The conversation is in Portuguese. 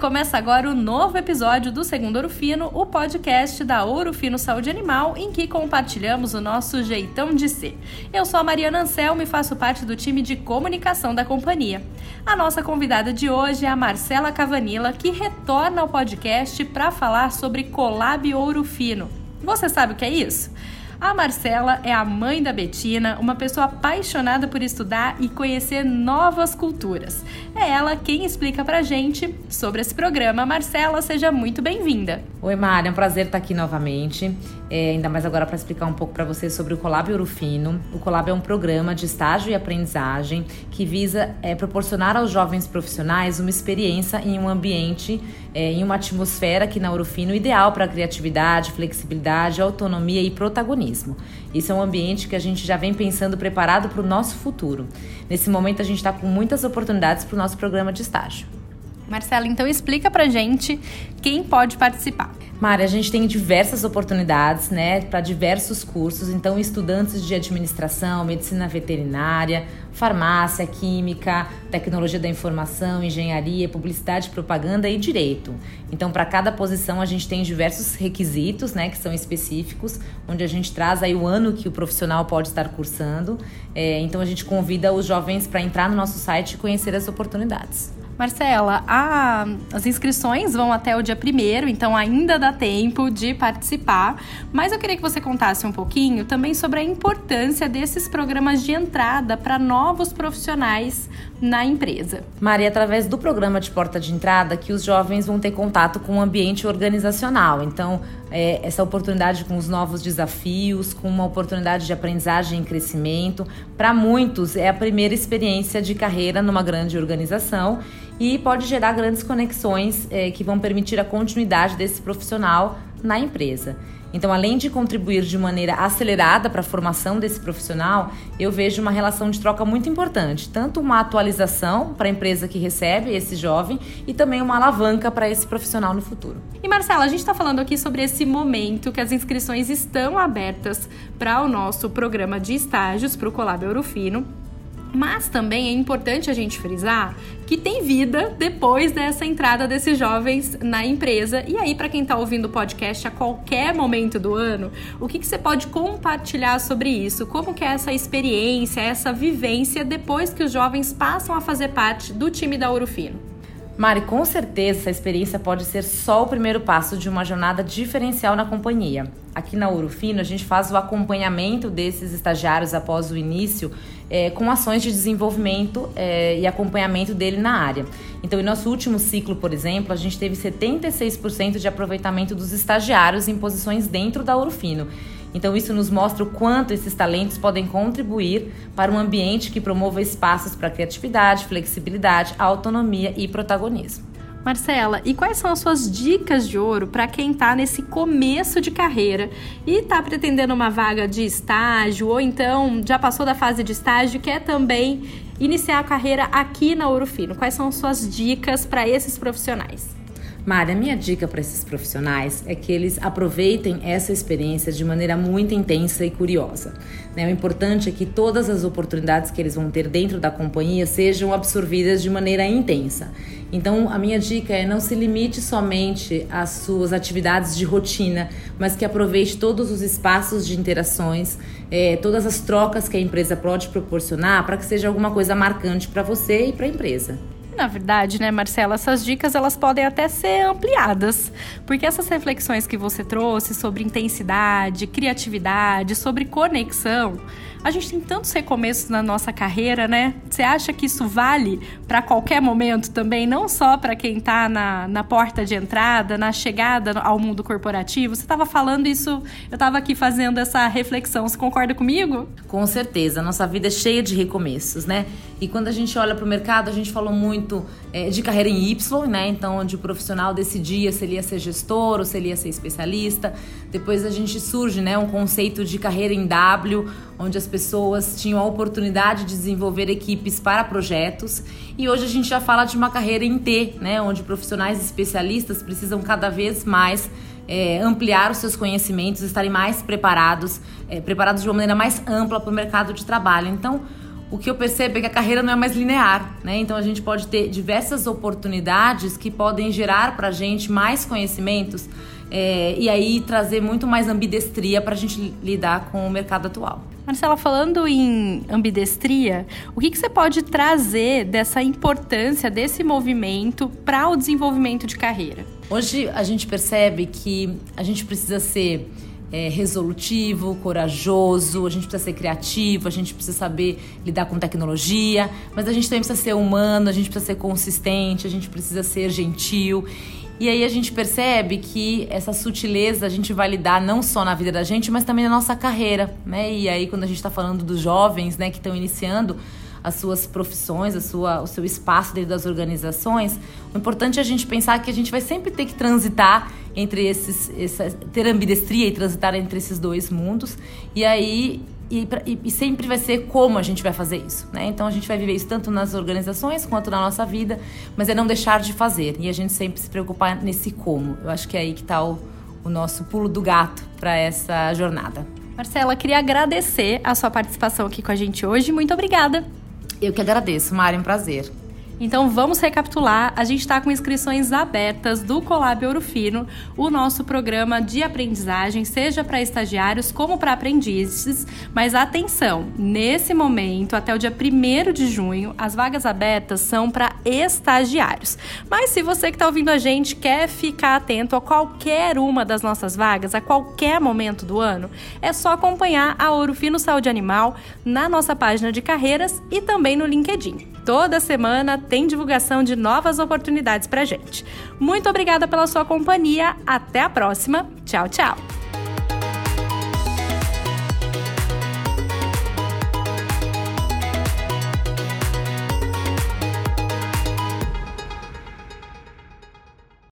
Começa agora o novo episódio do Segundo Ouro Fino, o podcast da Ouro Fino Saúde Animal, em que compartilhamos o nosso jeitão de ser. Eu sou a Mariana Anselmo e faço parte do time de comunicação da companhia. A nossa convidada de hoje é a Marcela Cavanilla, que retorna ao podcast para falar sobre Colab Ouro Fino. Você sabe o que é isso? A Marcela é a mãe da Betina, uma pessoa apaixonada por estudar e conhecer novas culturas. É ela quem explica pra gente sobre esse programa. Marcela, seja muito bem-vinda. Oi, Mari, é um prazer estar aqui novamente. É, ainda mais agora para explicar um pouco para vocês sobre o Colab Urufino. O Colab é um programa de estágio e aprendizagem que visa é, proporcionar aos jovens profissionais uma experiência em um ambiente, é, em uma atmosfera aqui na Urufino ideal para criatividade, flexibilidade, autonomia e protagonismo. Isso é um ambiente que a gente já vem pensando preparado para o nosso futuro. Nesse momento a gente está com muitas oportunidades para o nosso programa de estágio. Marcela, então explica pra gente quem pode participar. Mari, a gente tem diversas oportunidades, né, para diversos cursos. Então, estudantes de administração, medicina veterinária, farmácia, química, tecnologia da informação, engenharia, publicidade, propaganda e direito. Então, para cada posição, a gente tem diversos requisitos, né, que são específicos, onde a gente traz aí o ano que o profissional pode estar cursando. É, então, a gente convida os jovens para entrar no nosso site e conhecer as oportunidades. Marcela, a, as inscrições vão até o dia primeiro, então ainda dá tempo de participar. Mas eu queria que você contasse um pouquinho também sobre a importância desses programas de entrada para novos profissionais na empresa. Maria, através do programa de porta de entrada, que os jovens vão ter contato com o ambiente organizacional. Então, é, essa oportunidade com os novos desafios, com uma oportunidade de aprendizagem e crescimento. Para muitos, é a primeira experiência de carreira numa grande organização e pode gerar grandes conexões é, que vão permitir a continuidade desse profissional na empresa. Então, além de contribuir de maneira acelerada para a formação desse profissional, eu vejo uma relação de troca muito importante, tanto uma atualização para a empresa que recebe esse jovem e também uma alavanca para esse profissional no futuro. E Marcela, a gente está falando aqui sobre esse momento que as inscrições estão abertas para o nosso programa de estágios para o Colab Eurofino. Mas também é importante a gente frisar que tem vida depois dessa entrada desses jovens na empresa. E aí, para quem está ouvindo o podcast a qualquer momento do ano, o que, que você pode compartilhar sobre isso? Como que é essa experiência, essa vivência depois que os jovens passam a fazer parte do time da Urufino? Mari, com certeza essa experiência pode ser só o primeiro passo de uma jornada diferencial na companhia. Aqui na Urufino, a gente faz o acompanhamento desses estagiários após o início é, com ações de desenvolvimento é, e acompanhamento dele na área. Então, em nosso último ciclo, por exemplo, a gente teve 76% de aproveitamento dos estagiários em posições dentro da Urufino. Então, isso nos mostra o quanto esses talentos podem contribuir para um ambiente que promova espaços para criatividade, flexibilidade, autonomia e protagonismo. Marcela, e quais são as suas dicas de ouro para quem está nesse começo de carreira e está pretendendo uma vaga de estágio ou então já passou da fase de estágio e quer também iniciar a carreira aqui na Ouro Fino? Quais são as suas dicas para esses profissionais? Mari, a minha dica para esses profissionais é que eles aproveitem essa experiência de maneira muito intensa e curiosa. Né? O importante é que todas as oportunidades que eles vão ter dentro da companhia sejam absorvidas de maneira intensa. Então, a minha dica é não se limite somente às suas atividades de rotina, mas que aproveite todos os espaços de interações, é, todas as trocas que a empresa pode proporcionar para que seja alguma coisa marcante para você e para a empresa. Na verdade, né, Marcela, essas dicas elas podem até ser ampliadas, porque essas reflexões que você trouxe sobre intensidade, criatividade, sobre conexão, a gente tem tantos recomeços na nossa carreira, né? Você acha que isso vale para qualquer momento também, não só para quem está na, na porta de entrada, na chegada ao mundo corporativo? Você estava falando isso, eu estava aqui fazendo essa reflexão. Você concorda comigo? Com certeza, nossa vida é cheia de recomeços, né? E quando a gente olha para o mercado, a gente falou muito é, de carreira em Y, né? Então, onde o profissional decidia se ele ia ser gestor ou se ele ia ser especialista. Depois a gente surge, né, um conceito de carreira em W, onde as pessoas tinham a oportunidade de desenvolver equipes para projetos. E hoje a gente já fala de uma carreira em T, né, onde profissionais especialistas precisam cada vez mais é, ampliar os seus conhecimentos, estarem mais preparados, é, preparados de uma maneira mais ampla para o mercado de trabalho. Então, o que eu percebo é que a carreira não é mais linear, né? Então a gente pode ter diversas oportunidades que podem gerar para a gente mais conhecimentos é, e aí trazer muito mais ambidestria para a gente lidar com o mercado atual. Marcela, falando em ambidestria, o que, que você pode trazer dessa importância desse movimento para o desenvolvimento de carreira? Hoje a gente percebe que a gente precisa ser é, resolutivo, corajoso, a gente precisa ser criativo, a gente precisa saber lidar com tecnologia, mas a gente também precisa ser humano, a gente precisa ser consistente, a gente precisa ser gentil. E aí a gente percebe que essa sutileza a gente vai lidar não só na vida da gente, mas também na nossa carreira, né? E aí quando a gente está falando dos jovens, né, que estão iniciando, as suas profissões, a sua, o seu espaço dentro das organizações, o importante é a gente pensar que a gente vai sempre ter que transitar entre esses, essa, ter ambidestria e transitar entre esses dois mundos, e aí e, e, sempre vai ser como a gente vai fazer isso, né? Então a gente vai viver isso tanto nas organizações quanto na nossa vida, mas é não deixar de fazer e a gente sempre se preocupar nesse como. Eu acho que é aí que está o, o nosso pulo do gato para essa jornada. Marcela, queria agradecer a sua participação aqui com a gente hoje. Muito obrigada. Eu que agradeço, Mari, um prazer. Então vamos recapitular. A gente está com inscrições abertas do Colab Ouro Fino, o nosso programa de aprendizagem, seja para estagiários como para aprendizes. Mas atenção, nesse momento, até o dia 1 de junho, as vagas abertas são para estagiários. Mas se você que está ouvindo a gente quer ficar atento a qualquer uma das nossas vagas, a qualquer momento do ano, é só acompanhar a Ouro Fino Saúde Animal na nossa página de carreiras e também no LinkedIn. Toda semana tem divulgação de novas oportunidades para gente. Muito obrigada pela sua companhia. Até a próxima. Tchau, tchau.